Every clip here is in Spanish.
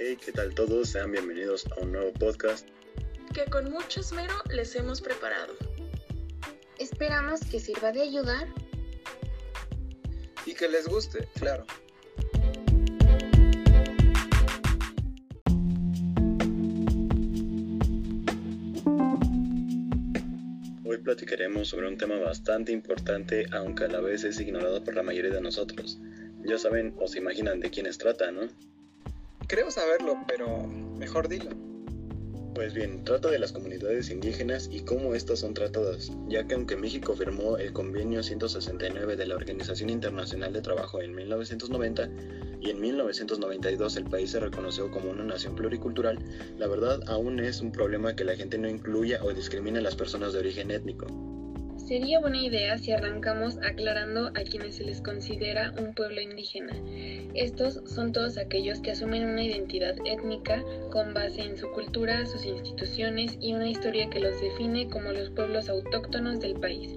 Hey, ¿qué tal todos? Sean bienvenidos a un nuevo podcast que con mucho esmero les hemos preparado. Esperamos que sirva de ayudar y que les guste, claro. Hoy platicaremos sobre un tema bastante importante, aunque a la vez es ignorado por la mayoría de nosotros. Ya saben o se imaginan de quiénes trata, ¿no? Creo saberlo, pero mejor dilo. Pues bien, trata de las comunidades indígenas y cómo estas son tratadas, ya que aunque México firmó el convenio 169 de la Organización Internacional de Trabajo en 1990 y en 1992 el país se reconoció como una nación pluricultural, la verdad aún es un problema que la gente no incluya o discrimine a las personas de origen étnico. Sería buena idea si arrancamos aclarando a quienes se les considera un pueblo indígena. Estos son todos aquellos que asumen una identidad étnica con base en su cultura, sus instituciones y una historia que los define como los pueblos autóctonos del país,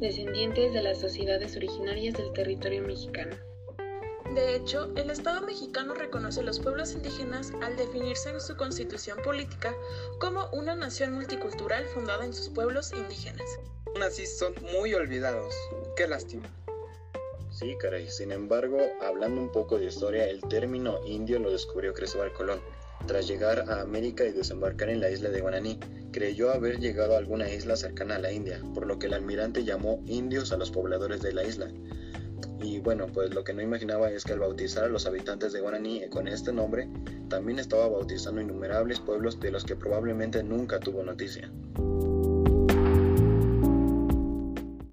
descendientes de las sociedades originarias del territorio mexicano. De hecho, el Estado mexicano reconoce a los pueblos indígenas al definirse en su constitución política como una nación multicultural fundada en sus pueblos indígenas. Aún así son muy olvidados. Qué lástima. Sí, caray. Sin embargo, hablando un poco de historia, el término indio lo descubrió Cristóbal Colón. Tras llegar a América y desembarcar en la isla de Guananí, creyó haber llegado a alguna isla cercana a la India, por lo que el almirante llamó indios a los pobladores de la isla. Y bueno, pues lo que no imaginaba es que al bautizar a los habitantes de Guaraní con este nombre, también estaba bautizando innumerables pueblos de los que probablemente nunca tuvo noticia.